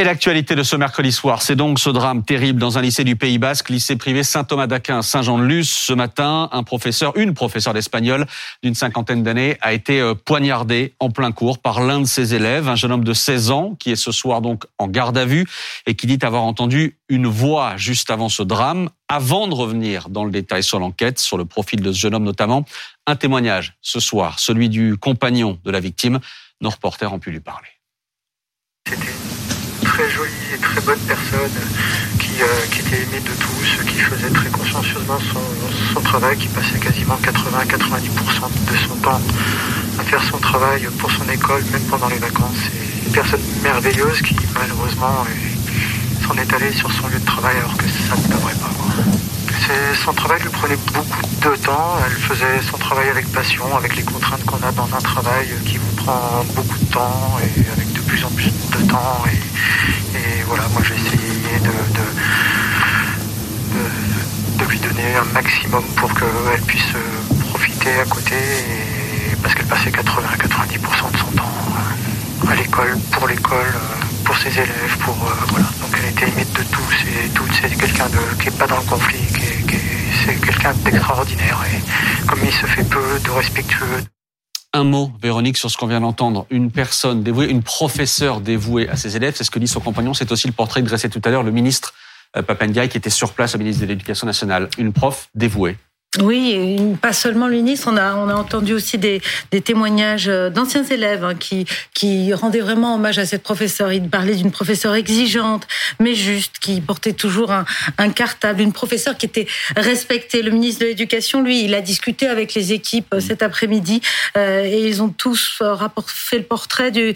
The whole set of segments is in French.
Et l'actualité de ce mercredi soir, c'est donc ce drame terrible dans un lycée du Pays Basque, lycée privé Saint-Thomas d'Aquin, Saint-Jean-de-Luz. Ce matin, un professeur, une professeure d'espagnol d'une cinquantaine d'années a été euh, poignardé en plein cours par l'un de ses élèves, un jeune homme de 16 ans qui est ce soir donc en garde à vue et qui dit avoir entendu une voix juste avant ce drame. Avant de revenir dans le détail sur l'enquête, sur le profil de ce jeune homme notamment, un témoignage ce soir, celui du compagnon de la victime. Nos reporters ont pu lui parler très jolie et très bonne personne qui, euh, était aimée de tous, qui faisait très consciencieusement son, travail, qui passait quasiment 80-90% de son temps à faire son travail pour son école, même pendant les vacances. Et une personne merveilleuse qui malheureusement s'en est allée sur son lieu de travail alors que ça ne devrait pas. Son travail lui prenait beaucoup de temps. Elle faisait son travail avec passion, avec les contraintes qu'on a dans un travail qui vous prend beaucoup de temps et avec de plus en plus de temps. Et, voilà, moi j'ai essayé de, lui donner un maximum pour qu'elle puisse profiter à côté, parce qu'elle passait 80-90% de son temps à l'école, pour l'école, pour ses élèves, pour voilà. Donc elle était aimée de tous et toutes. C'est quelqu'un qui n'est pas dans le conflit, c'est quelqu'un d'extraordinaire et comme il se fait peu de respectueux. Un mot, Véronique, sur ce qu'on vient d'entendre. Une personne dévouée, une professeure dévouée à ses élèves, c'est ce que dit son compagnon. C'est aussi le portrait dressé tout à l'heure le ministre euh, Papendiaï qui était sur place au ministre de l'Éducation nationale. Une prof dévouée. Oui, pas seulement le ministre, on a, on a entendu aussi des, des témoignages d'anciens élèves hein, qui, qui rendaient vraiment hommage à cette professeure. Il parlait d'une professeure exigeante, mais juste, qui portait toujours un, un cartable, une professeure qui était respectée. Le ministre de l'Éducation, lui, il a discuté avec les équipes euh, cet après-midi euh, et ils ont tous euh, fait le portrait d'une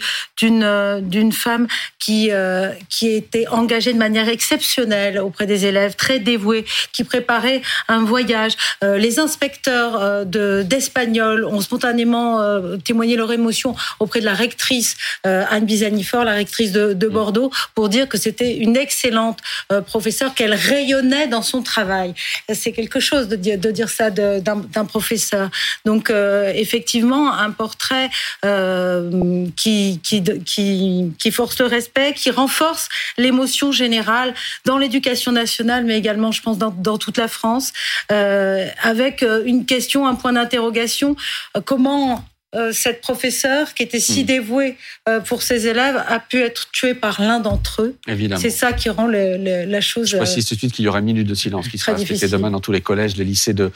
d'une femme qui, euh, qui était engagée de manière exceptionnelle auprès des élèves, très dévouée, qui préparait un voyage. Euh, les inspecteurs euh, d'espagnol ont spontanément euh, témoigné leur émotion auprès de la rectrice Anne Bizanifor, la rectrice de, de, Bordeaux, pour dire que c'était une excellente professeure, qu'elle rayonnait dans son travail. C'est quelque chose de dire, de dire ça d'un professeur. Donc effectivement, un portrait qui, qui, qui, qui force le respect, qui renforce l'émotion générale dans l'éducation nationale, mais également, je pense, dans, dans toute la France. Euh, avec euh, une question, un point d'interrogation. Euh, comment cette professeure qui était si hmm. dévouée pour ses élèves a pu être tuée par l'un d'entre eux? Évidemment. C'est ça qui rend la chose. Je précise tout de suite qu'il y aura une minute de silence qui sera respectée demain dans tous les collèges, les lycées de,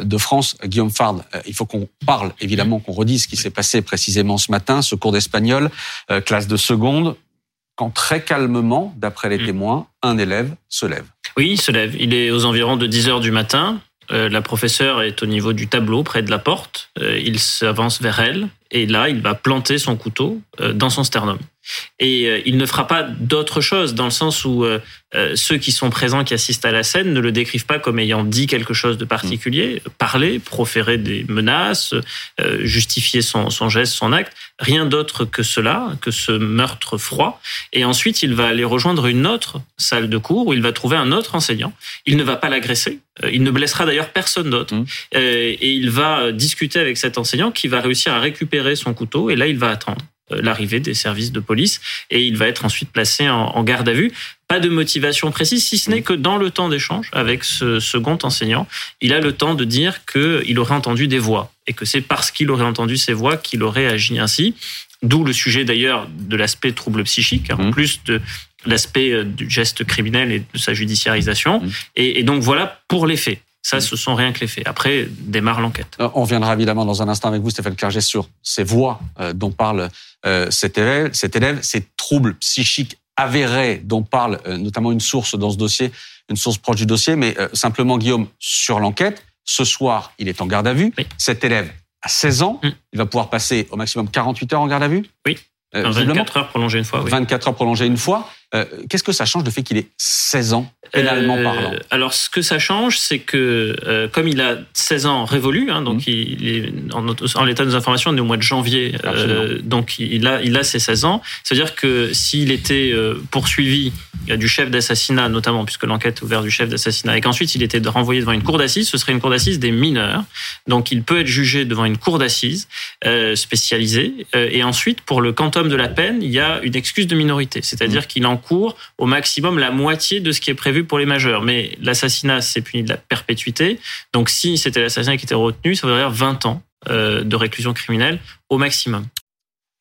de France. Guillaume Fard, il faut qu'on parle, évidemment, qu'on redise ce qui s'est passé précisément ce matin, ce cours d'espagnol, classe de seconde, quand très calmement, d'après les hmm. témoins, un élève se lève. Oui, il se lève. Il est aux environs de 10 heures du matin. Euh, la professeure est au niveau du tableau, près de la porte. Euh, il s'avance vers elle et là, il va planter son couteau euh, dans son sternum. Et il ne fera pas d'autre chose, dans le sens où ceux qui sont présents, qui assistent à la scène, ne le décrivent pas comme ayant dit quelque chose de particulier, parler, proférer des menaces, justifier son, son geste, son acte. Rien d'autre que cela, que ce meurtre froid. Et ensuite, il va aller rejoindre une autre salle de cours où il va trouver un autre enseignant. Il ne va pas l'agresser. Il ne blessera d'ailleurs personne d'autre. Mmh. Et il va discuter avec cet enseignant qui va réussir à récupérer son couteau et là, il va attendre euh, l'arrivée des services de police et il va être ensuite placé en, garde à vue. Pas de motivation précise, si ce n'est que dans le temps d'échange avec ce second enseignant, il a le temps de dire qu'il aurait entendu des voix et que c'est parce qu'il aurait entendu ces voix qu'il aurait agi ainsi. D'où le sujet d'ailleurs de l'aspect trouble psychique, en mmh. plus de l'aspect euh, du geste criminel et de sa judiciarisation. Mmh. Et donc voilà pour les faits. Ça, mm. ce sont rien que les faits. Après, démarre l'enquête. Euh, on reviendra évidemment dans un instant avec vous, Stéphane Clerget, sur ces voix euh, dont parle euh, cet élève, cet élève, ces troubles psychiques avérés dont parle notamment une source dans ce dossier, une source proche du dossier. Mais simplement, Guillaume, sur l'enquête, ce soir, il est en garde à vue. Cet élève a 16 ans. Mm. Il va pouvoir passer au maximum 48 heures en garde à vue. Oui. 24 heures prolongées une fois. Oui. 24 heures prolongées une fois. Qu'est-ce que ça change le fait qu'il ait 16 ans pénalement euh, parlant Alors, ce que ça change, c'est que euh, comme il a 16 ans révolu, hein, donc mmh. il est en, l'état des informations, on est au mois de janvier, euh, donc il a, il a ses 16 ans. C'est-à-dire que s'il était poursuivi du chef d'assassinat, notamment puisque l'enquête est ouverte du chef d'assassinat, et qu'ensuite il était renvoyé devant une cour d'assises, ce serait une cour d'assises des mineurs. Donc il peut être jugé devant une cour d'assises spécialisée. et ensuite, pour le quantum de la peine, il y a une excuse de minorité, c'est-à-dire mmh. qu'il en encourt au maximum la moitié de ce qui est prévu pour les majeurs. Mais l'assassinat, c'est puni de la perpétuité. Donc si c'était l'assassinat qui était retenu, ça voudrait dire 20 ans euh, de réclusion criminelle au maximum.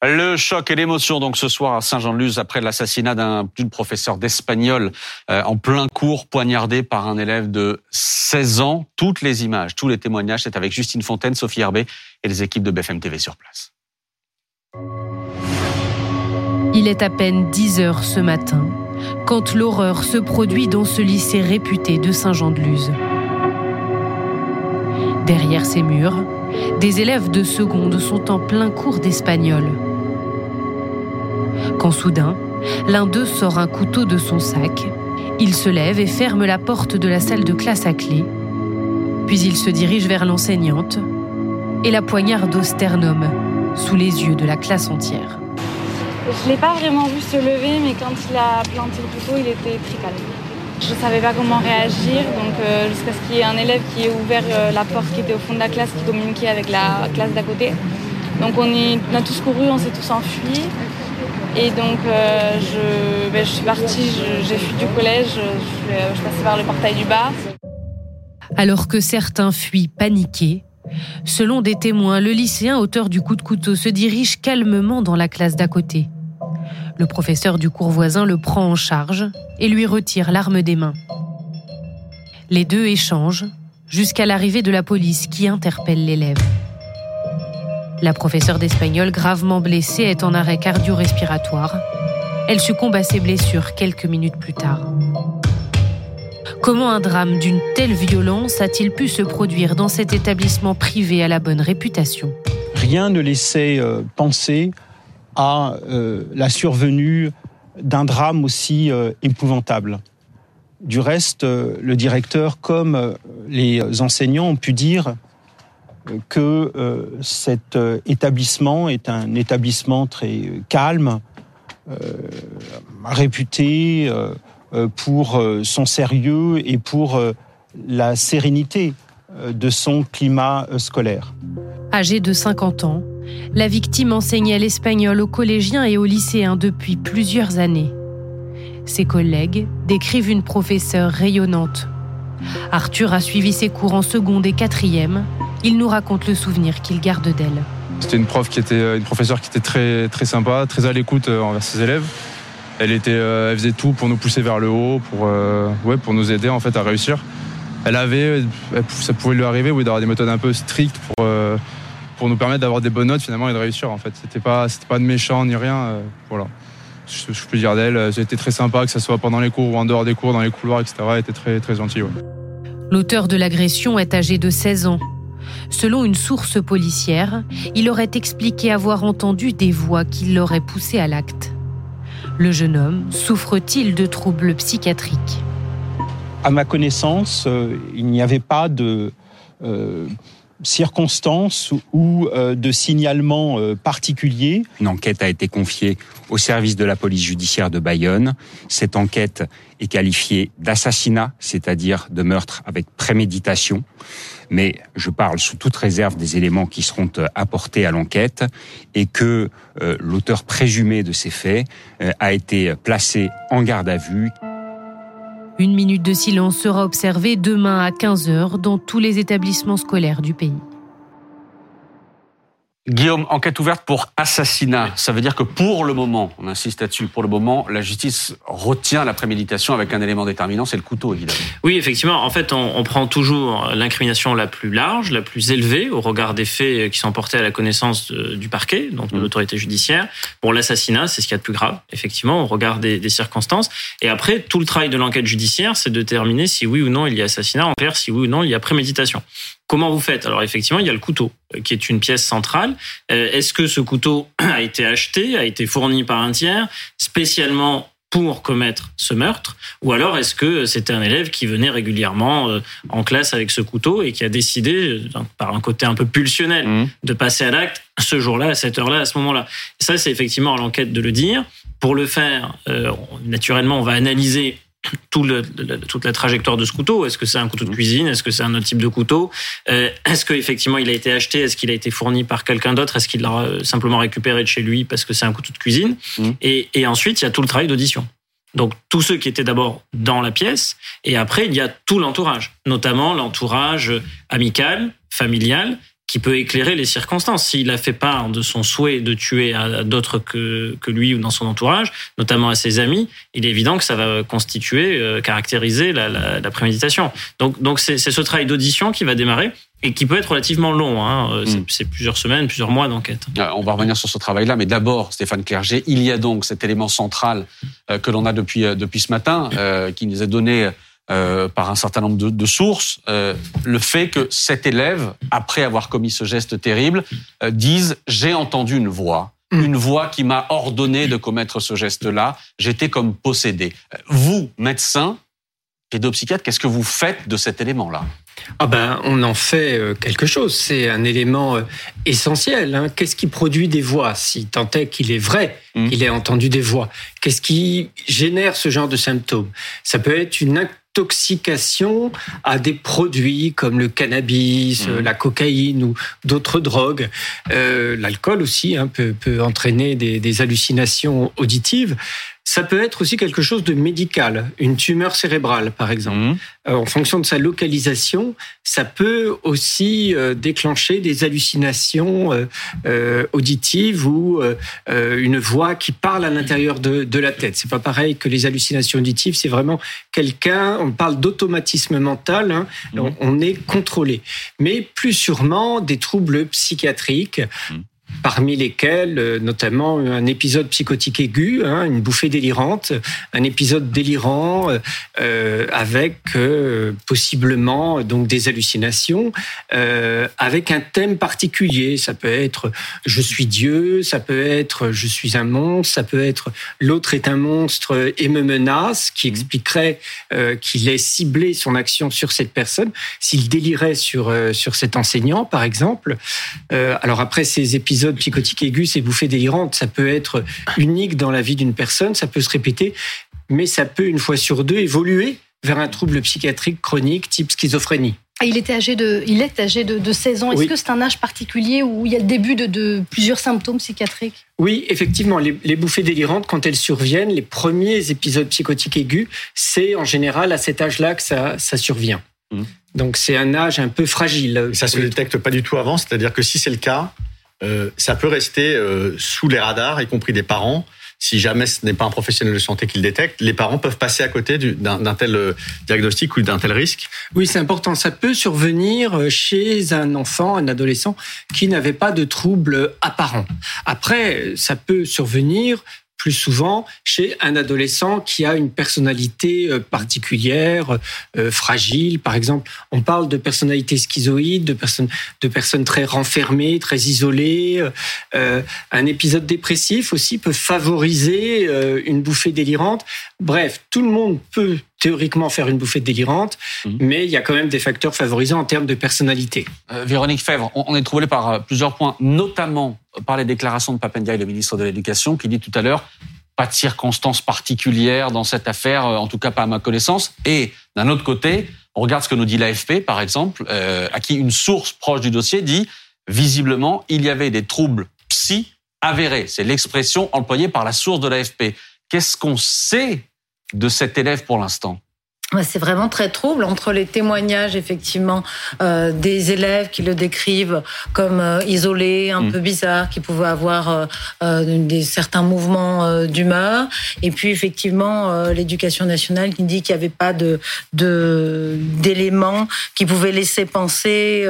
Le choc et l'émotion donc ce soir à Saint-Jean-de-Luz après l'assassinat d'une professeure d'espagnol euh, en plein cours poignardé par un élève de 16 ans. Toutes les images, tous les témoignages, c'est avec Justine Fontaine, Sophie Herbet et les équipes de BFM TV sur place. Il est à peine 10 heures ce matin quand l'horreur se produit dans ce lycée réputé de Saint-Jean-de-Luz. Derrière ces murs, des élèves de seconde sont en plein cours d'espagnol. Quand soudain, l'un d'eux sort un couteau de son sac, il se lève et ferme la porte de la salle de classe à clé, puis il se dirige vers l'enseignante et la poignarde au sternum, sous les yeux de la classe entière. Je ne l'ai pas vraiment vu se lever, mais quand il a planté le couteau, il était très. Je ne savais pas comment réagir, donc euh, jusqu'à ce qu'il y ait un élève qui ait ouvert euh, la porte qui était au fond de la classe, qui communiquait avec la classe d'à côté. Donc on, on, a tous couru, on s'est tous enfuis. Et donc euh, je, ben, je, suis partie, j'ai fui du collège, je, je suis passée par le portail du bas. Alors que certains fuient paniqués, selon des témoins, le lycéen auteur du coup de couteau se dirige calmement dans la classe d'à côté. Le professeur du cours voisin le prend en charge et lui retire l'arme des mains. Les deux échangent jusqu'à l'arrivée de la police qui interpelle l'élève. La professeure d'espagnol, gravement blessée, est en arrêt cardio-respiratoire. Elle succombe à ses blessures quelques minutes plus tard. Comment un drame d'une telle violence a-t-il pu se produire dans cet établissement privé à la bonne réputation? Rien ne laissait euh, penser à euh, la survenue d'un drame aussi euh, épouvantable. Du reste, le directeur comme les enseignants ont pu dire que cet établissement est un établissement très calme, réputé pour son sérieux et pour la sérénité de son climat scolaire. Âgé de 50 ans, la victime enseignait l'espagnol aux collégiens et aux lycéens depuis plusieurs années. Ses collègues décrivent une professeure rayonnante. Arthur a suivi ses cours en seconde et quatrième. Il nous raconte le souvenir qu'il garde d'elle. C'était une prof qui était euh, une professeure qui était très très sympa, très à l'écoute euh, envers ses élèves. Elle était, euh, elle faisait tout pour nous pousser vers le haut, pour ouais, pour nous aider en fait à réussir. Elle avait, ça pouvait lui arriver, oui, d'avoir des méthodes un peu strictes pour pour nous permettre d'avoir des bonnes notes finalement et de réussir en fait. C'était pas, c'était pas de méchant ni rien. Euh, voilà. Je, peux dire d'elle, euh, été très sympa, que ce soit pendant les cours ou en dehors des cours, dans les couloirs, etc. Elle était très, très gentille. L'auteur de l'agression est âgé de 16 ans. Selon une source policière, il aurait expliqué avoir entendu des voix qui l'auraient poussé à l'acte. Le jeune homme souffre-t-il de troubles psychiatriques À ma connaissance, euh, il n'y avait pas de circonstances ou euh, de signalement euh, particulier. Une enquête a été confiée au service de la police judiciaire de Bayonne. Cette enquête est qualifiée d'assassinat, c'est-à-dire de meurtre avec préméditation. Mais je parle sous toute réserve des éléments qui seront euh, apportés à l'enquête et que l'auteur présumé de ces faits a été placé en garde à vue. Une minute de silence sera observée demain à 15h dans tous les établissements scolaires du pays. Guillaume, enquête ouverte pour assassinat. Ça veut dire que pour le moment, on insiste là-dessus, pour le moment, la justice retient la préméditation avec un élément déterminant, c'est le couteau, évidemment. Oui, effectivement. En fait, on, prend toujours l'incrimination la plus large, la plus élevée au regard des faits qui sont portés à la connaissance du parquet, donc de mmh. l'autorité judiciaire. Pour l'assassinat, c'est ce qu'il y a de plus grave, effectivement, au regard des, des circonstances. Et après, tout le travail de l'enquête judiciaire, c'est de déterminer si oui ou non il y a assassinat, en clair, si oui ou non il y a préméditation. Comment vous faites? Alors effectivement, il y a le couteau euh, qui est une pièce centrale. Euh, est-ce que ce couteau a été acheté, a été fourni par un tiers spécialement pour commettre ce meurtre? Ou alors est-ce que c'était un élève qui venait régulièrement euh, en classe avec ce couteau et qui a décidé, par un côté un peu pulsionnel, mmh. de passer à l'acte ce jour-là, à cette heure-là, à ce moment-là? Ça, c'est effectivement à l'enquête de le dire. Pour le faire, naturellement, on va analyser tout le, toute la trajectoire de ce couteau. Est-ce que c'est un couteau de cuisine? Est-ce que c'est un autre type de couteau? Euh, Est-ce qu'effectivement il a été acheté? Est-ce qu'il a été fourni par quelqu'un d'autre? Est-ce qu'il l'a euh, simplement récupéré de chez lui parce que c'est un couteau de cuisine? Mmh. et, et, ensuite, il y a tout le travail d'audition. Donc tous ceux qui étaient d'abord dans la pièce, et après il y a tout l'entourage, notamment l'entourage amical, familial, qui peut éclairer les circonstances. S'il a fait part de son souhait de tuer à d'autres que, que lui ou dans son entourage, notamment à ses amis, il est évident que ça va constituer, euh, caractériser la, la, la, préméditation. Donc, donc c'est ce travail d'audition qui va démarrer et qui peut être relativement long. Hein. Euh, mm. C'est plusieurs semaines, plusieurs mois d'enquête. Euh, on va revenir sur ce travail-là, mais d'abord, Stéphane Clerget, il y a donc cet élément central que l'on a depuis depuis ce matin, qui nous est donné euh, par un certain nombre de, de sources, euh, le fait que cet élève, après avoir commis ce geste terrible, euh, dise j'ai entendu une voix, mm. une voix qui m'a ordonné de commettre ce geste-là. J'étais comme possédé. Vous, médecin, pédopsychiatre, qu'est-ce que vous faites de cet élément-là? Ah ben, on en fait quelque chose. C'est un élément essentiel. Hein. Qu'est-ce qui produit des voix? Si tant est qu'il est vrai mm. qu'il ait entendu des voix. Qu'est-ce qui génère ce genre de symptômes? Ça peut être une intoxication à des produits comme le cannabis, mmh. la cocaïne ou d'autres drogues. Euh, L'alcool aussi hein, peut, peut, entraîner des, des hallucinations auditives. Ça peut être aussi quelque chose de médical, une tumeur cérébrale par exemple. Mmh. Euh, en fonction de sa localisation, ça peut aussi euh, déclencher des hallucinations euh, auditives ou une voix qui parle à l'intérieur de, de la tête. C'est pas pareil que les hallucinations auditives. C'est vraiment quelqu'un. On parle d'automatisme mental. Hein, mmh. on, on, est contrôlé, mais plus sûrement des troubles psychiatriques. Mmh parmi lesquels euh, notamment un épisode psychotique aigu, hein, une bouffée délirante, un épisode délirant euh, euh avec possiblement donc des hallucinations, avec un thème particulier. Ça peut être je suis Dieu, ça peut être je suis un monstre, ça peut être l'autre est un monstre et me menace, qui expliquerait qu'il ait ciblé son action sur cette personne, s'il délirait sur sur cet enseignant par exemple. alors après ces épisodes épisode psychotique aigu, ces bouffées délirantes, ça peut être unique dans la vie d'une personne, ça peut se répéter, mais ça peut, une fois sur deux, évoluer vers un trouble psychiatrique chronique type schizophrénie. Il était âgé de, il est âgé de, de 16 ans. Est-ce que c'est un âge particulier où il y a le début de, de plusieurs symptômes psychiatriques? Oui, effectivement. Les, les, bouffées délirantes, quand elles surviennent, les premiers épisodes psychotiques aigus, c'est en général à cet âge-là que ça, ça survient. Mmh. Donc c'est un âge un peu fragile. Ça se détecte pas du tout avant, c'est-à-dire que si c'est le cas, euh, ça peut rester euh, sous les radars, y compris des parents. Si jamais ce n'est pas un professionnel de santé qui le détecte, les parents peuvent passer à côté d'un tel euh, diagnostic ou d'un tel risque. Oui, c'est important. Ça peut survenir chez un enfant, un adolescent qui n'avait pas de troubles apparents. Après, ça peut survenir plus souvent chez un adolescent qui a une personnalité euh, particulière, euh, fragile. Par exemple, on parle de personnalité schizoïde, de personnes, très renfermées, très isolées. Euh, un épisode dépressif aussi peut favoriser une bouffée délirante. Bref, tout le monde peut théoriquement faire une bouffée délirante, mmh. mais il y a quand même des facteurs favorisants en termes de personnalité. Euh, Véronique Fèvre, on, est troublé par euh, plusieurs points, notamment par les déclarations de Papendiaï, le ministre de l'Éducation, qui dit tout à l'heure pas de circonstances particulières dans cette affaire, euh, en tout cas pas à ma connaissance. Et d'un autre côté, on regarde ce que nous dit l'AFP, par exemple, euh, à qui une source proche du dossier dit visiblement il y avait des troubles psy avérés. C'est l'expression employée par la source de l'AFP. Qu'est-ce qu'on sait de cet élève pour l'instant c'est vraiment très trouble entre les témoignages effectivement euh, des élèves qui le décrivent comme euh, isolé, un mmh. peu bizarre, qui pouvaient avoir euh, des certains mouvements d'humeur, et puis effectivement l'éducation nationale qui dit qu'il n'y avait pas de d'éléments qui pouvaient laisser penser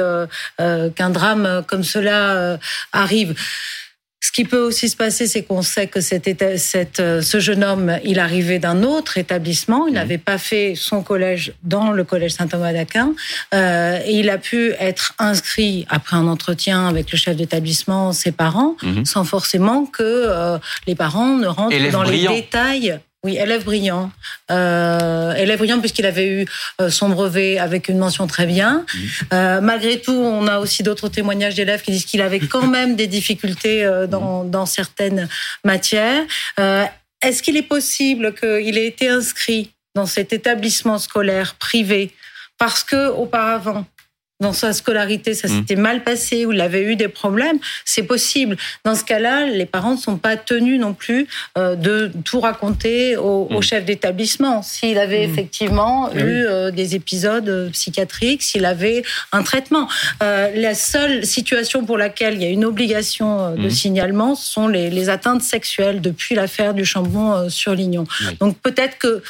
qu'un drame comme cela arrive. Ce qui peut aussi se passer, c'est qu'on sait que cet cette, euh, ce jeune homme, il arrivait d'un autre établissement. Il mmh. n'avait pas fait son collège dans le collège Saint-Thomas d'Aquin. Euh, et il a pu être inscrit après un entretien avec le chef d'établissement, ses parents, mmh. sans forcément que euh, les parents ne rentrent dans brillant. les détails oui, élève brillant. Euh, élève brillant puisqu'il avait eu euh, son brevet avec une mention très bien. Mmh. Euh, malgré tout, on a aussi d'autres témoignages d'élèves qui disent qu'il avait quand même des difficultés euh, dans, mmh. dans, certaines matières. Euh, est-ce qu'il est possible qu'il ait été inscrit dans cet établissement scolaire privé? Parce que auparavant dans sa scolarité, ça mmh. s'était mal passé, ou il avait eu des problèmes, c'est possible. Dans ce cas-là, les parents ne sont pas tenus non plus euh, de tout raconter au, mmh. chef d'établissement. S'il avait mmh. effectivement eu euh, des épisodes euh, psychiatriques, s'il avait un traitement. la seule situation pour laquelle il y a une obligation de signalement sont les, les, atteintes sexuelles depuis l'affaire du Chambon sur Lignon. Donc peut-être que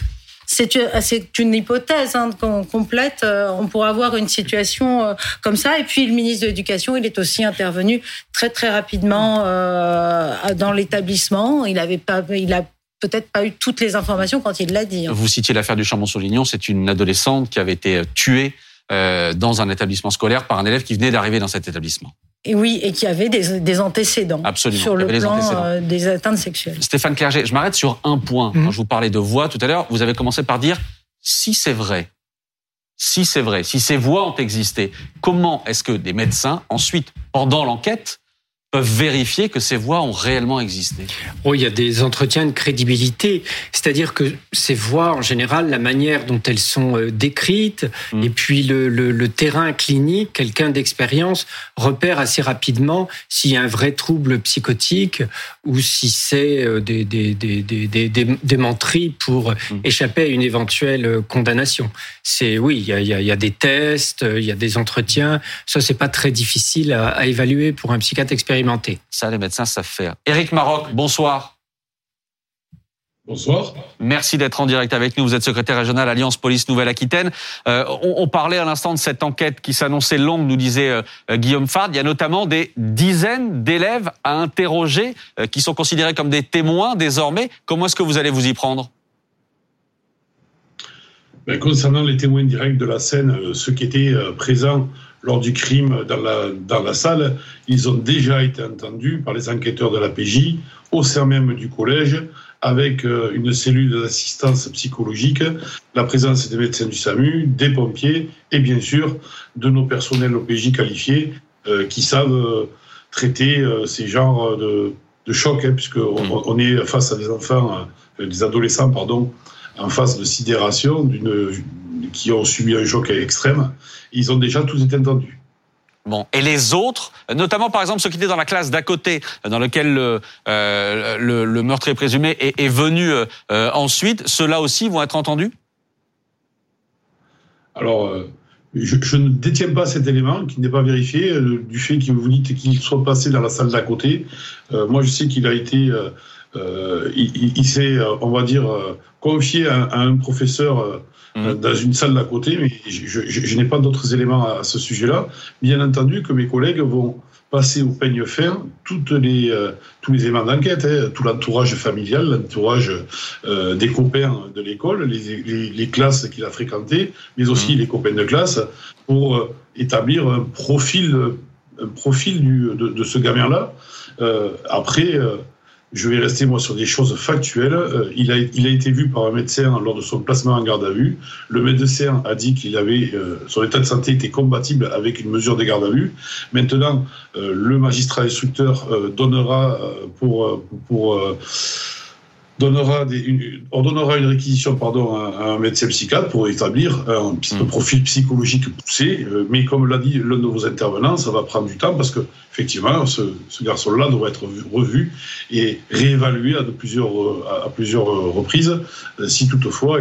c'est une hypothèse hein, complète. Euh, on pourrait avoir une situation euh, comme ça. Et puis le ministre de l'Éducation, il est aussi intervenu très très rapidement euh, dans l'établissement. Il avait pas, il a peut-être pas eu toutes les informations quand il l'a dit. Hein. Vous citiez l'affaire du Chambon-sur-Lignon. C'est une adolescente qui avait été tuée dans un établissement scolaire par un élève qui venait d'arriver dans cet établissement. Et oui, et qui avait des, antécédents Absolument. sur le plan euh, des, atteintes sexuelles. Stéphane Clerget, je m'arrête sur un point. Mhm. Quand je vous parlais de voix tout à l'heure, vous avez commencé par dire si c'est vrai, si c'est vrai, si ces voix ont existé, comment est-ce que des médecins, ensuite, pendant l'enquête, peuvent vérifier que ces voix ont réellement existé Oh, il y a des entretiens de crédibilité, c'est-à-dire que ces voix, en général, la manière dont elles sont euh, décrites, mmh. et puis le, le, le terrain clinique, quelqu'un d'expérience repère assez rapidement s'il y a un vrai trouble psychotique ou si c'est euh, des, des, des, des, des, menteries pour mmh. échapper à une éventuelle euh, condamnation. C'est oui, il y, a, il y, a, des tests, il y a des entretiens. Ça, c'est pas très difficile à, à évaluer pour un psychiatre expérimenté ça, les médecins savent faire. Éric Maroc, bonsoir. Bonsoir. Merci d'être en direct avec nous. Vous êtes secrétaire régional Alliance Police Nouvelle-Aquitaine. Euh, on, parlait à l'instant de cette enquête qui s'annonçait longue, nous disait euh, Guillaume Fard. Il y a notamment des dizaines d'élèves à interroger euh, qui sont considérés comme des témoins désormais. Comment est-ce que vous allez vous y prendre? Ben, Concernant les témoins directs de la scène, ceux qui étaient présents lors du crime dans la, dans la salle, ils ont déjà été entendus par les enquêteurs de la PJ au sein même du collège avec euh, une cellule d'assistance psychologique, la présence des médecins du SAMU, des pompiers et bien sûr de nos personnels OPJ qualifiés euh, qui savent euh, traiter ces genres de, de chocs, hein, puisqu'on mmh. on est face à des enfants, des adolescents, pardon, en phase de sidération, qui ont subi un choc extrême. Ils ont déjà tous été entendus. Bon, et les autres, notamment par exemple ceux qui étaient dans la classe d'à côté, dans lequel le, euh, le, meurtrier présumé est, venu euh, ensuite, ceux-là aussi vont être entendus? Alors, euh, je, ne détiens pas cet élément qui n'est pas vérifié, du fait que vous dites qu'il soit passé dans la salle d'à côté. moi, je sais qu'il a été euh, il, s'est, euh, on va dire, euh, confié à, un professeur mmh. dans une salle d'à côté, mais je, n'ai pas d'autres éléments à, ce sujet-là. Bien entendu que mes collègues vont passer au peigne fin toutes les, tous les éléments d'enquête, hein, tout l'entourage familial, l'entourage des copains de l'école, les, les, classes qu'il a fréquentées, mais aussi mmh. les copains de classe, pour établir un profil, un profil du, de, de, ce gamin-là. après, je vais rester moi sur des choses factuelles. Euh, il, a, il a été vu par un médecin lors de son placement en garde à vue. Le médecin a dit qu'il avait euh, son état de santé était compatible avec une mesure de garde à vue. Maintenant, euh, le magistrat instructeur donnera pour pour donnera des, on donnera une réquisition pardon, à, un médecin psychiatre pour établir un, mmh. profil psychologique poussé. Euh, mais comme l'a dit l'un de vos intervenants, ça va prendre du temps parce que effectivement, ce, garçon-là doit être revu et réévalué à, de plusieurs, à, plusieurs reprises, euh, si toutefois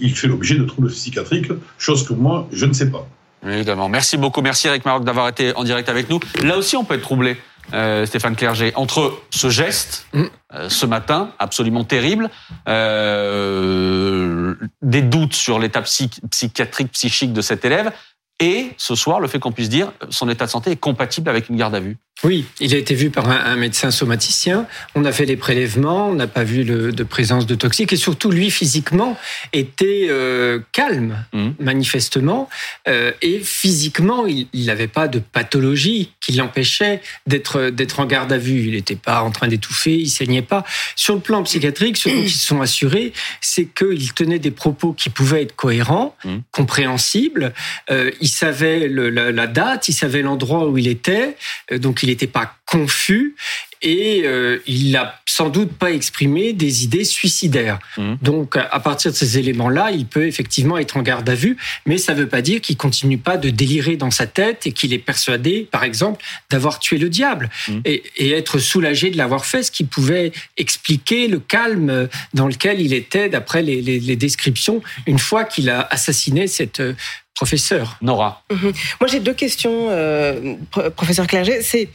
il, fait l'objet de troubles psychiatriques, chose que moi, je ne sais pas. Évidemment. Merci beaucoup. Merci Eric Maroc d'avoir été en direct avec nous. Là aussi, on peut être troublé. Euh, Stéphane Clerget, entre ce geste, mm. euh, ce matin, absolument terrible, euh, des doutes sur l'état psychiatrique, psychique de cet élève, et ce soir, le fait qu'on puisse dire son état de santé est compatible avec une garde à vue. Oui, il a été vu par un, médecin somaticien. On a fait les prélèvements, on n'a pas vu de présence de toxiques et surtout lui physiquement était euh, calme mmh. manifestement euh, et physiquement il n'avait pas de pathologie qui l'empêchait d'être d'être en garde à vue. Il n'était pas en train d'étouffer, il saignait pas. Sur le plan psychiatrique, ce dont ils se sont assurés, c'est qu'il tenait des propos qui pouvaient être cohérents, mmh. compréhensibles. Euh, il savait la, la, date, il savait l'endroit où il était, donc il n'était pas confus et euh, il n'a sans doute pas exprimé des idées suicidaires. Mmh. Donc, à partir de ces éléments-là, il peut effectivement être en garde à vue, mais ça ne veut pas dire qu'il continue pas de délirer dans sa tête et qu'il est persuadé, par exemple, d'avoir tué le diable mmh. et, et, être soulagé de l'avoir fait, ce qui pouvait expliquer le calme dans lequel il était, d'après les, les, les descriptions, une fois qu'il a assassiné cette professeur. Nora. Mhm. Moi, j'ai deux questions, euh, professeur Clerget. C'est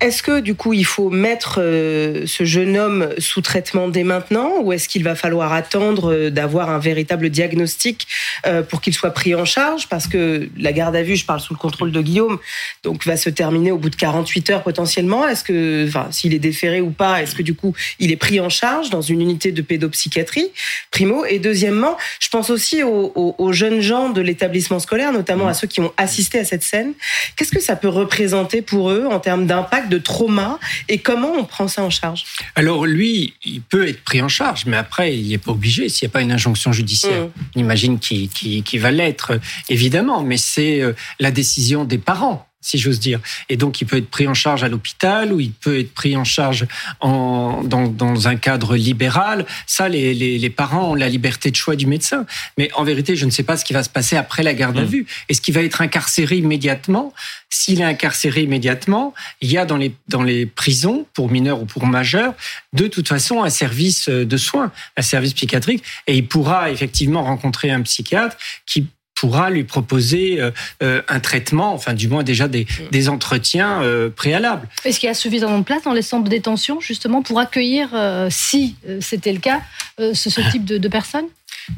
est-ce que du coup, il faut mettre euh, ce jeune homme sous traitement dès maintenant, ou est-ce qu'il va falloir attendre euh, d'avoir un véritable diagnostic euh, pour qu'il soit pris en charge? Parce que la garde à vue, je parle sous le contrôle de Guillaume, donc va se terminer au bout de 48 heures potentiellement. Est-ce que, enfin, s'il est déféré ou pas, est-ce que du coup, il est pris en charge dans une unité de pédopsychiatrie? Primo. Et deuxièmement, je pense aussi aux, aux, aux jeunes gens de l'établissement scolaire, notamment à ceux qui ont assisté à cette scène. Qu'est-ce que ça peut représenter pour eux en termes d'impact, de trauma, et comment on prend ça en charge? Alors lui, il peut être pris en charge, mais après, il n'est pas obligé s'il n'y a pas une injonction judiciaire. Mmh. On imagine qu'il qu qu va l'être, évidemment, mais c'est euh, la décision des parents si j'ose dire. Et donc, il peut être pris en charge à l'hôpital ou il peut être pris en charge en, dans, dans un cadre libéral. Ça, les, les, les, parents ont la liberté de choix du médecin. Mais en vérité, je ne sais pas ce qui va se passer après la garde à vue. Est-ce qu'il va être incarcéré immédiatement? S'il est incarcéré immédiatement, il y a dans les, dans les prisons, pour mineurs ou pour majeurs, de toute façon un service de soins, un service psychiatrique, et il pourra effectivement rencontrer un psychiatre qui pourra lui proposer euh, un traitement, enfin du moins déjà des, des entretiens euh, préalables. Est-ce qu'il y a suffisamment de place dans les centres de détention justement pour accueillir, euh, si c'était le cas, ce, ce, type de, de personnes?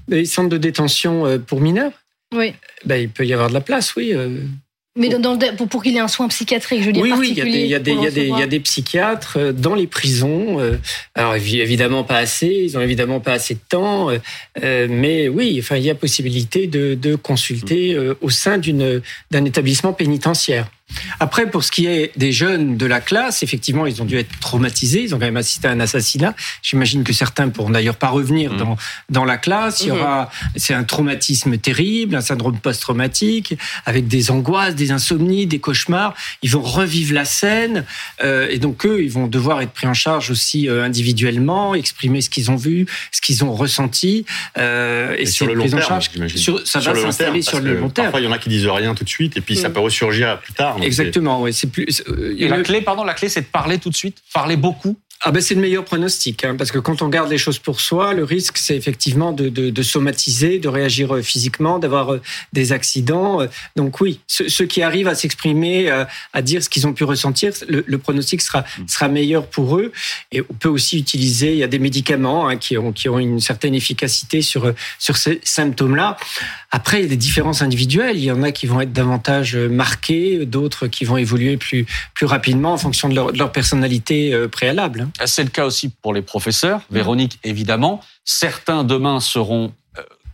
Les centres de détention pour mineurs? Oui. Ben, il peut y avoir de la place, oui. Mais dans, dans, pour, pour qu'il ait un soin psychiatrique, je veux dire, oui. Oui, il y, a des, y y a psychiatres dans les prisons. Alors évidemment pas assez, ils ont évidemment pas assez de temps, mais oui, enfin il y a possibilité de, de consulter au sein d'une d'un établissement pénitentiaire. Après, pour ce qui est des jeunes de la classe, effectivement, ils ont dû être traumatisés. Ils ont quand même assisté à un assassinat. J'imagine que certains pourront d'ailleurs pas revenir mmh. dans, dans la classe. Il y aura, c'est un traumatisme terrible, un syndrome post-traumatique, avec des angoisses, des insomnies, des cauchemars. Ils vont revivre la scène. Euh, et donc, eux, ils vont devoir être pris en charge aussi euh, individuellement, exprimer ce qu'ils ont vu, ce qu'ils ont ressenti. Euh, et, et sur le long terme, sur, ça sur va s'installer sur le long terme. Parfois, il y en a qui disent rien tout de suite, et puis mmh. ça peut ressurgir plus tard. Exactement, oui. C'est plus. Euh, et la clé, pardon, la clé, c'est de parler tout de suite, parler beaucoup. Ah ben c'est le meilleur pronostic, hein, parce que quand on garde les choses pour soi, le risque c'est effectivement de, de, de, somatiser, de réagir physiquement, d'avoir des accidents. Donc oui, ceux, ceux qui arrivent à s'exprimer, à dire ce qu'ils ont pu ressentir, le, le, pronostic sera, sera meilleur pour eux. Et on peut aussi utiliser, il y a des médicaments hein, qui, ont, qui ont une certaine efficacité sur, sur ces symptômes-là. Après, il y a des différences individuelles. Il y en a qui vont être davantage marquées, d'autres qui vont évoluer plus, plus rapidement en fonction de leur, de leur personnalité préalable. C'est le cas aussi pour les professeurs. Véronique, évidemment. Certains demain seront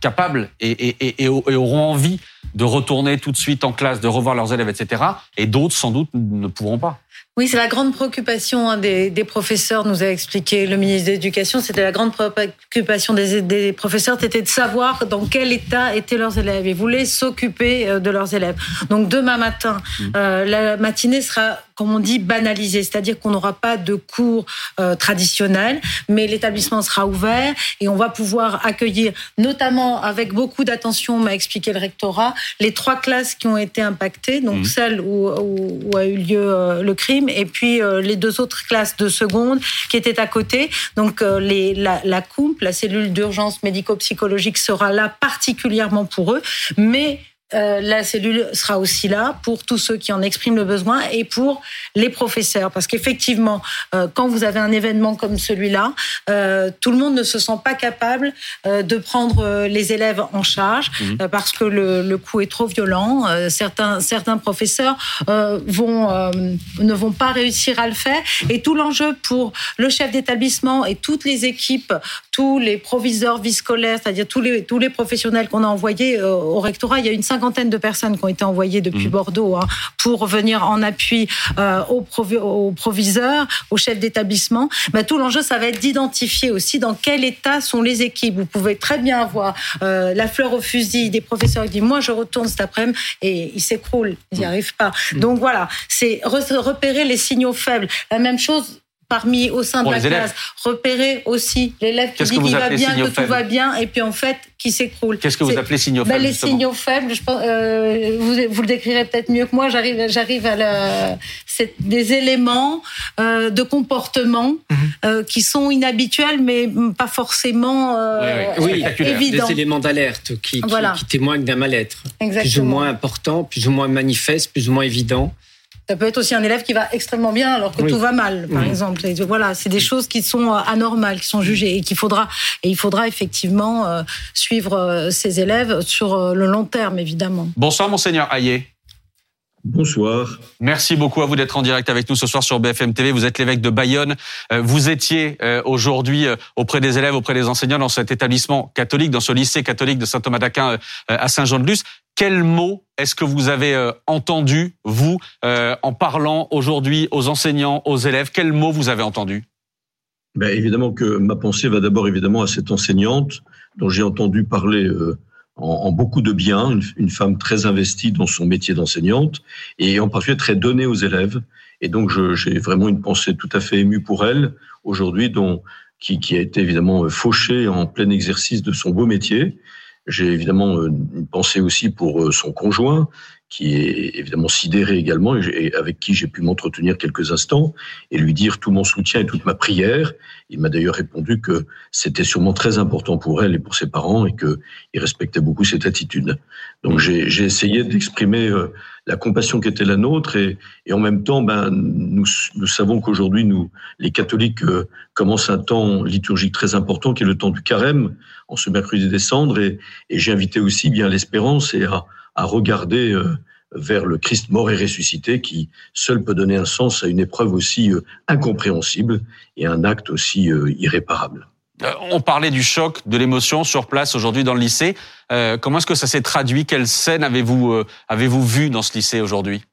capables et, et, et, et, auront envie de retourner tout de suite en classe, de revoir leurs élèves, etc. Et d'autres, sans doute, ne pourront pas. Oui, c'est la grande préoccupation hein, des, des, professeurs, nous a expliqué le ministre de l'Éducation. C'était la grande préoccupation des, des professeurs, c'était de savoir dans quel état étaient leurs élèves. Ils voulaient s'occuper de leurs élèves. Donc demain matin, mmh. euh, la matinée sera, comme on dit, banalisée, c'est-à-dire qu'on n'aura pas de cours euh, traditionnels, mais l'établissement sera ouvert et on va pouvoir accueillir, notamment avec beaucoup d'attention, m'a expliqué le rectorat, les trois classes qui ont été impactées, donc mmh. celles où, où, où, a eu lieu euh, le crime et puis euh, les deux autres classes de seconde qui étaient à côté. Donc les, la, la COUMP, la cellule d'urgence médico-psychologique, sera là particulièrement pour eux, mais euh, la cellule sera aussi là pour tous ceux qui en expriment le besoin et pour les professeurs. Parce qu'effectivement, euh, quand vous avez un événement comme celui-là, euh, tout le monde ne se sent pas capable de prendre les élèves en charge mmh. parce que le, le coût est trop violent. certains, certains professeurs vont, ne vont pas réussir à le faire. Et tout l'enjeu pour le chef d'établissement et toutes les équipes, tous les proviseurs vie scolaires, c'est-à-dire tous les, tous les professionnels qu'on a envoyés au rectorat, il y a une cinquantaine de personnes qui ont été envoyées depuis mmh. Bordeaux hein, pour venir en appui euh, aux, provi aux, proviseurs, aux chefs d'établissement. Ben, tout l'enjeu, ça va être d'identifier aussi dans quel état sont les équipes. Vous pouvez très bien avoir euh, la fleur au fusil des professeurs qui disent moi je retourne cet après-midi et ils s'écroulent, ils n'y arrivent pas. Mmh. Donc voilà, c'est repérer les signaux faibles. La même chose parmi au sein de la classe, repérer aussi l'élève qui dit qu'il va bien, que tout va bien, et puis en fait qui s'écroule. Qu'est-ce que vous appelez signaux ben, faibles Les signaux faibles, je pense, euh, vous, vous, le décrirez peut-être mieux que moi. J'arrive, j'arrive à la, c'est des éléments euh, de comportement mhm. euh, qui sont inhabituels, mais pas forcément euh, oui, évidents. Des éléments d'alerte qui, qui, qui témoignent d'un mal-être, plus ou moins important, plus ou moins manifeste, plus ou moins évident. Ça peut être aussi un élève qui va extrêmement bien alors que tout va mal, par exemple. voilà, c'est des choses qui sont euh, anormales, qui sont jugées et qu'il faudra et il faudra effectivement euh, suivre euh, ces élèves sur le long terme, évidemment. Bonsoir, monseigneur Hayé. Bonsoir. Merci beaucoup à vous d'être en direct avec nous ce soir sur BFM TV. Vous êtes l'évêque de Bayonne. Vous étiez aujourd'hui auprès des élèves, auprès des enseignants dans cet établissement catholique, dans ce lycée catholique de Saint Thomas d'Aquin à Saint-Jean-de-Luz. Quel mot est-ce que vous avez euh, entendu, vous, euh, en parlant aujourd'hui aux enseignants, aux élèves? Quel mot vous avez entendu? Ben, Évidemment que ma pensée va d'abord évidemment à cette enseignante dont j'ai entendu parler euh, en, beaucoup de bien, une, femme très investie dans son métier d'enseignante et en particulier très donnée aux élèves. Et donc j'ai vraiment une pensée tout à fait émue pour elle aujourd'hui, qui, qui a été évidemment fauchée en plein exercice de son beau métier j'ai évidemment euh, une pensée aussi pour euh, son conjoint, qui est évidemment sidéré également, et avec qui j'ai pu m'entretenir quelques instants et lui dire tout mon soutien et toute ma prière. Il m'a d'ailleurs répondu que c'était sûrement très important pour elle et pour ses parents et qu'il respectait beaucoup cette attitude. Donc j'ai essayé d'exprimer euh, la compassion qui était la nôtre et, et en même temps, ben, nous, nous savons qu'aujourd'hui, nous, les catholiques, commencent un temps liturgique très important qui est le temps du carême en ce mercredi décembre et, et j'ai invité aussi bien l'espérance et à, à regarder euh, vers le Christ mort et ressuscité qui seul peut donner un sens à une épreuve aussi euh, incompréhensible et un acte aussi euh, irréparable. On parlait du choc, de l'émotion sur place aujourd'hui dans le lycée. comment est-ce que ça s'est traduit? Quelle scène avez-vous avez-vous vu dans ce lycée aujourd'hui?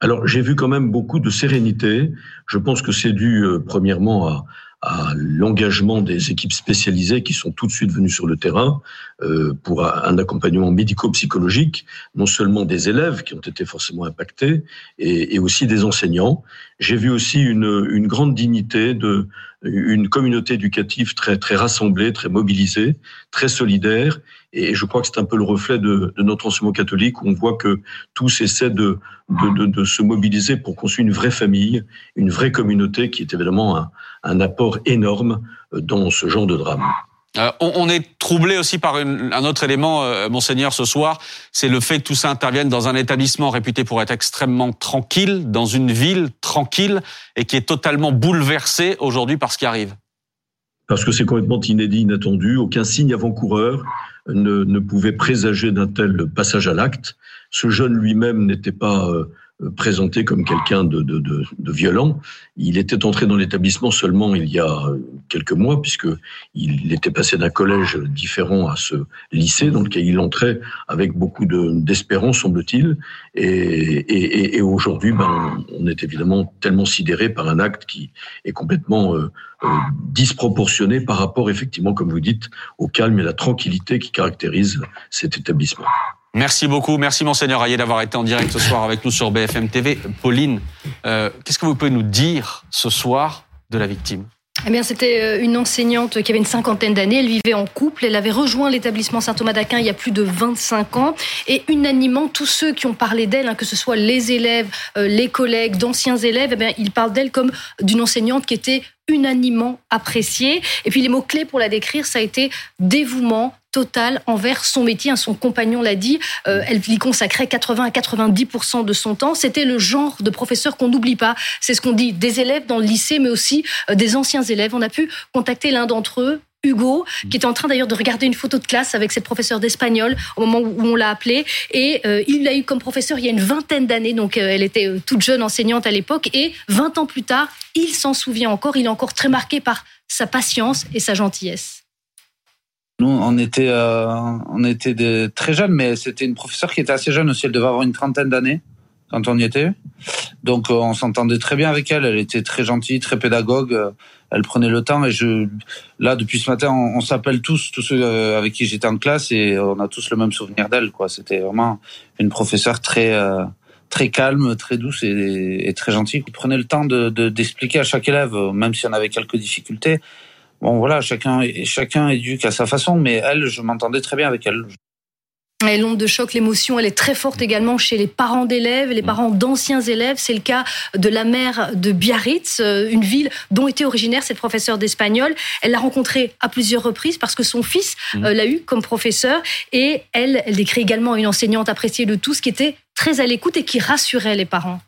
Alors j'ai vu quand même beaucoup de sérénité. Je pense que c'est dû premièrement à, à l'engagement des équipes spécialisées qui sont tout de suite venues sur le terrain euh, pour un accompagnement médico-psychologique, non seulement des élèves qui ont été forcément impactés, et, et aussi des enseignants. J'ai vu aussi une, une, grande dignité de une communauté éducative très très rassemblée, très mobilisée, très solidaire, et je crois que c'est un peu le reflet de, notre enseignement catholique où on voit que tous essaient de, de, de, se mobiliser pour construire une vraie famille, une vraie communauté qui est évidemment un, un apport énorme dans ce genre de drame. Euh, on, est troublé aussi par un autre élément, euh, monseigneur, ce soir, c'est le fait que tout ça intervienne dans un établissement réputé pour être extrêmement tranquille, dans une ville tranquille, et qui est totalement bouleversée aujourd'hui par ce qui arrive. Parce que c'est complètement inédit, inattendu. Aucun signe avant-coureur ne, ne, pouvait présager d'un tel passage à l'acte. Ce jeune lui-même n'était pas euh, présenté comme quelqu'un de, de, violent. Il était entré dans l'établissement seulement il y a quelques mois, puisque il était passé d'un collège différent à ce lycée dans lequel il entrait avec beaucoup d'espérance, semble-t-il. Et, et, aujourd'hui, ben, on est évidemment tellement sidéré par un acte qui est complètement euh, euh, disproportionné par rapport, effectivement, comme vous dites, au calme et la tranquillité qui caractérise cet établissement. Merci beaucoup. Merci, Monseigneur Ayé, d'avoir été en direct ce soir avec nous sur BFM TV. Pauline, euh, qu'est-ce que vous pouvez nous dire ce soir de la victime? Eh bien, c'était euh, une enseignante qui avait une cinquantaine d'années. Elle vivait en couple. Elle avait rejoint l'établissement Saint-Thomas d'Aquin il y a plus de 25 ans. Et unanimement, tous ceux qui ont parlé d'elle, hein, que ce soit les élèves, euh, les collègues, d'anciens élèves, eh bien, ils parlent d'elle comme d'une enseignante qui était unanimement appréciée. Et puis, les mots-clés pour la décrire, ça a été dévouement, total envers son métier. Son compagnon l'a dit, euh, elle y consacrait 80 à 90% de son temps. C'était le genre de professeur qu'on n'oublie pas. C'est ce qu'on dit des élèves dans le lycée, mais aussi euh, des anciens élèves. On a pu contacter l'un d'entre eux, Hugo, qui était en train d'ailleurs de regarder une photo de classe avec cette professeure d'espagnol au moment où on l'a appelé. Et euh, il l'a eu comme professeur il y a une vingtaine d'années, donc elle était toute jeune enseignante à l'époque. Et 20 ans plus tard, il s'en souvient encore, il est encore très marqué par sa patience et sa gentillesse. Nous, on était, euh, on était de, très jeunes, mais c'était une professeure qui était assez jeune aussi. Elle devait avoir une trentaine d'années quand on y était. Donc, euh, on s'entendait très bien avec elle. Elle était très gentille, très pédagogue. Elle prenait le temps. Et je, là, depuis ce matin, on, s'appelle tous, tous ceux euh, avec qui j'étais en classe, et on a tous le même souvenir d'elle. Quoi. C'était vraiment une professeure très, très calme, très douce et, très gentille. Prenez le temps de d'expliquer à chaque élève, même si on avait quelques difficultés. Bon, voilà, chacun, chacun éduque à sa façon, mais elle, je m'entendais très bien avec elle. Et l'onde de choc, l'émotion, elle est très forte également chez les parents d'élèves, les parents d'anciens élèves. C'est le cas de la mère de Biarritz, euh, une ville dont était originaire cette professeure d'espagnol. Elle l'a rencontré à plusieurs reprises parce que son fils mmh. euh, l'a eu comme professeur. Et elle, elle décrit également une enseignante appréciée de tous qui était très à l'écoute et qui rassurait les parents.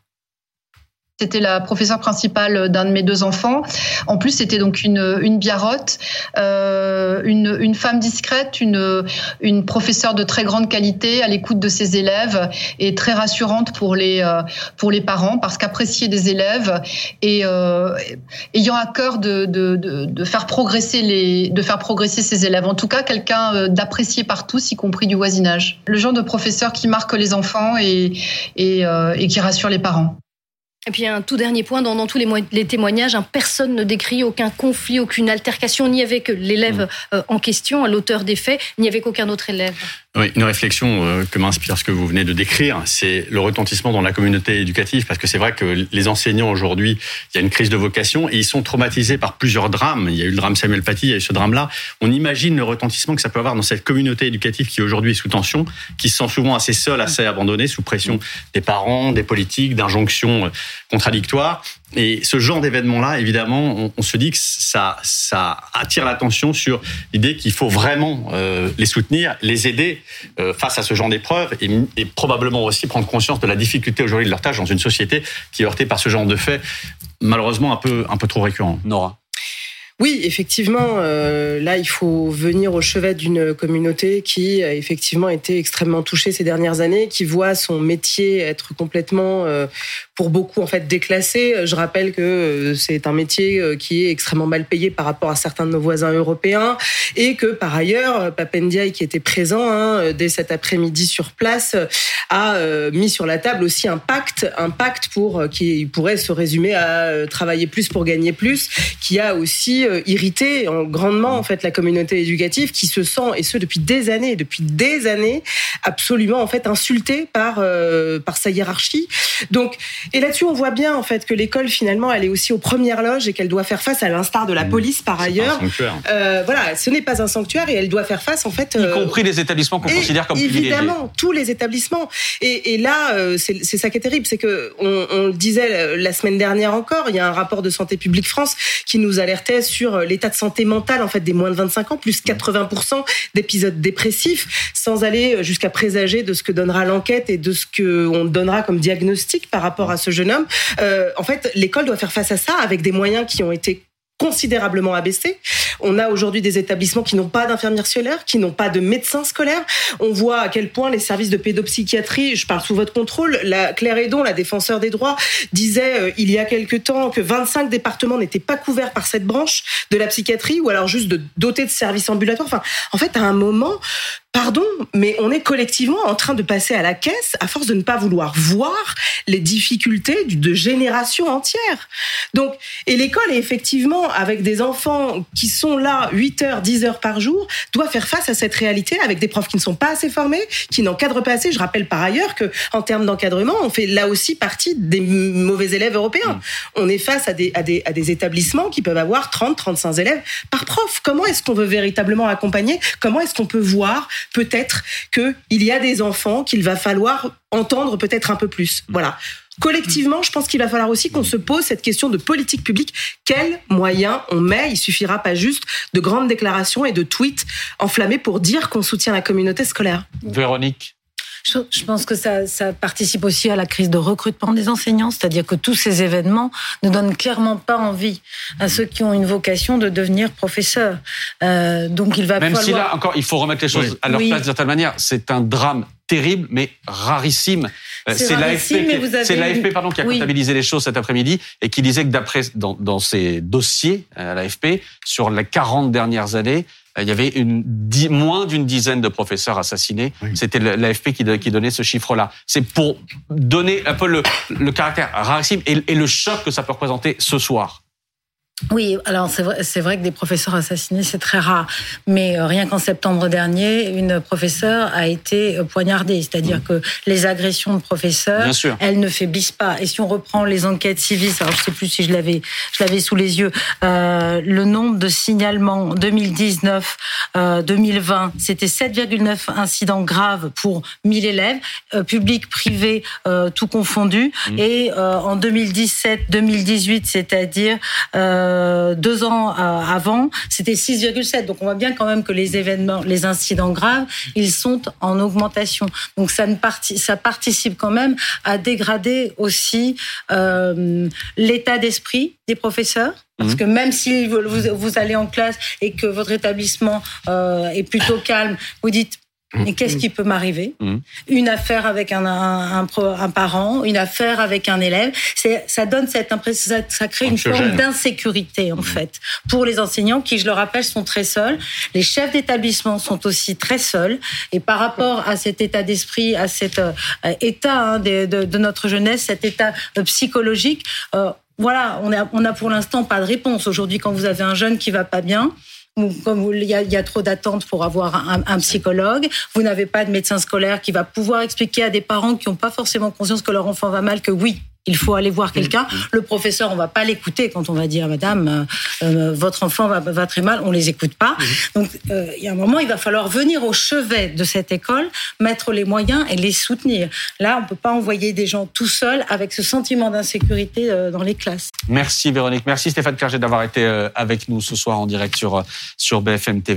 C'était la professeure principale d'un de mes deux enfants. En plus, c'était donc une, une biarrotte, euh, une, une, femme discrète, une, une professeure de très grande qualité, à l'écoute de ses élèves et très rassurante pour les, euh, pour les parents parce qu'apprécier des élèves et euh, ayant à cœur de, de, de, de, faire progresser les, de faire progresser ses élèves. En tout cas, quelqu'un euh, d'apprécié par tous, y compris du voisinage. Le genre de professeur qui marque les enfants et, et, euh, et qui rassure les parents. Et puis un tout dernier point, dans, tous les, témoignages, hein, personne ne décrit aucun conflit, aucune altercation, ni avec l'élève mmh. euh, en question, l'auteur des faits, ni avec aucun autre élève. Oui, une réflexion euh, que m'inspire ce que vous venez de décrire, c'est le retentissement dans la communauté éducative, parce que c'est vrai que les enseignants aujourd'hui, il y a une crise de vocation et ils sont traumatisés par plusieurs drames. Il y a eu le drame Samuel Paty, il y a eu ce drame-là. On imagine le retentissement que ça peut avoir dans cette communauté éducative qui aujourd'hui est sous tension, qui se sent souvent assez seule, assez abandonnée, sous pression des parents, des politiques, d'injonctions euh, contradictoires. Et ce genre d'événement-là, évidemment, on, se dit que ça, ça attire l'attention sur l'idée qu'il faut vraiment euh, les soutenir, les aider euh, face à ce genre d'épreuves et, et, probablement aussi prendre conscience de la difficulté aujourd'hui de leur tâche dans une société qui est heurtée par ce genre de faits, malheureusement un peu, un peu trop récurrent. Nora. Oui, effectivement, euh, là, il faut venir au chevet d'une communauté qui a effectivement été extrêmement touchée ces dernières années, qui voit son métier être complètement, euh, pour beaucoup, en fait, déclassé. Je rappelle que euh, c'est un métier qui est extrêmement mal payé par rapport à certains de nos voisins européens et que, par ailleurs, Papendiaï, qui était présent hein, dès cet après-midi sur place, a mis sur la table aussi un pacte, un pacte pour qui pourrait se résumer à travailler plus pour gagner plus, qui a aussi euh, irrité grandement en fait la communauté éducative qui se sent et ce depuis des années, depuis des années, absolument en fait insultée par euh, par sa hiérarchie. Donc et là-dessus on voit bien en fait que l'école finalement elle est aussi aux premières loges et qu'elle doit faire face à l'instar de la mmh. police par ailleurs. Euh, voilà, ce n'est pas un sanctuaire et elle doit faire face en fait. y compris les établissements qu'on considère comme évidemment tous les établissements. Et, et là c'est ça qui est terrible, c'est que on, on le disait la semaine dernière encore, il y a un rapport de Santé publique France qui nous alertait sur sur euh, l'état de santé mentale en fait des moins de 25 ans, plus 80% d'épisodes dépressifs, sans aller euh, jusqu'à présager de ce que donnera l'enquête et de ce que on donnera comme diagnostic par rapport à ce jeune homme. Euh, en fait, l'école doit faire face à ça avec des moyens qui ont été considérablement abaissé. On a aujourd'hui des établissements qui n'ont pas d'infirmières scolaires, qui n'ont pas de médecins scolaires. On voit à quel point les services de pédopsychiatrie, je parle sous votre contrôle, la Claire Edon, la défenseur des droits, disait euh, il y a quelque temps que 25 départements n'étaient pas couverts par cette branche de la psychiatrie ou alors juste de doter de services ambulatoires. Enfin, en fait, à un moment, Pardon, mais on est collectivement en train de passer à la caisse à force de ne pas vouloir voir les difficultés de générations entières. Donc, et l'école est effectivement avec des enfants qui sont là 8 heures, 10 heures par jour, doit faire face à cette réalité avec des profs qui ne sont pas assez formés, qui n'encadrent pas assez. Je rappelle par ailleurs que en termes d'encadrement, on fait là aussi partie des mauvais élèves européens. Mmh. On est face à des, à des, à des établissements qui peuvent avoir 30, 35 élèves par prof. Comment est-ce qu'on veut véritablement accompagner? Comment est-ce qu'on peut voir peut-être qu'il y a des enfants qu'il va falloir entendre peut-être un peu plus. Voilà. Collectivement, je pense qu'il va falloir aussi qu'on se pose cette question de politique publique. Quels moyens on met? Il suffira pas juste de grandes déclarations et de tweets enflammés pour dire qu'on soutient la communauté scolaire. Véronique je pense que ça, ça, participe aussi à la crise de recrutement des enseignants, c'est-à-dire que tous ces événements ne donnent clairement pas envie à ceux qui ont une vocation de devenir professeurs. Euh, donc il va Même falloir... si là, encore, il faut remettre les choses à leur place d'une certaine manière. C'est un drame terrible, mais rarissime. Euh, c'est l'AFP pardon, qui a comptabilisé les choses cet après-midi et qui disait que d'après dans, dans ses dossiers à l'AFP, sur les 40 dernières années, euh, il y avait une, moins d'une dizaine de professeurs assassinés. C'était l'AFP qui, qui, donnait ce chiffre-là. C'est pour donner un peu le, le caractère rarissime et, et le choc que ça peut représenter ce soir. Oui, alors c'est vrai, c'est vrai que des professeurs assassinés, c'est très rare. Mais euh, rien qu'en septembre dernier, une professeure a été euh, poignardée. C'est-à-dire que les agressions de professeurs, elles ne faiblissent pas. Et si on reprend les enquêtes civiles, alors je sais plus si je l'avais, je l'avais sous les yeux, euh, le nombre de signalements 2019, euh, 2020, c'était 7,9 incidents graves pour 1000 élèves, euh, public, privé, tout confondu. Mmh. Et en 2017, 2018, c'est-à-dire euh, deux ans euh, avant, c'était 6,7. Donc on voit bien quand même que les événements, les incidents graves, ils sont en augmentation. Donc ça, ne ça participe quand même à dégrader aussi euh, l'état d'esprit des professeurs. Parce mmh. que même si vous, vous, allez en classe et que votre établissement euh, est plutôt calme, vous dites et qu'est-ce qui peut m'arriver? Une affaire avec un, un, un, parent, une affaire avec un élève, c'est ça donne cette impression, ça, ça crée une forme d'insécurité en fait pour les enseignants qui, je le rappelle, sont très seuls. Les chefs d'établissement sont aussi très seuls. Et par rapport à cet état d'esprit, à cet euh, état hein, de, de, de, notre jeunesse, cet état euh, psychologique. Euh, voilà, on a, on a pour l'instant pas de réponse. Aujourd'hui, quand vous avez un jeune qui va pas bien, comme il y a, y a trop d'attentes pour avoir un, un psychologue, vous n'avez pas de médecin scolaire qui va pouvoir expliquer à des parents qui n'ont pas forcément conscience que leur enfant va mal que oui, il faut aller voir quelqu'un. Mm. Le professeur, on va pas l'écouter quand on va dire, Madame, euh, euh, votre enfant va, va, très mal. On les écoute pas. Mm. Donc, euh, il y a un moment, il va falloir venir au chevet de cette école, mettre les moyens et les soutenir. Là, on peut pas envoyer des gens tout seuls avec ce sentiment d'insécurité dans les classes. Merci Véronique. Merci Stéphane Clerget d'avoir été avec nous ce soir en direct sur, sur BFM TV.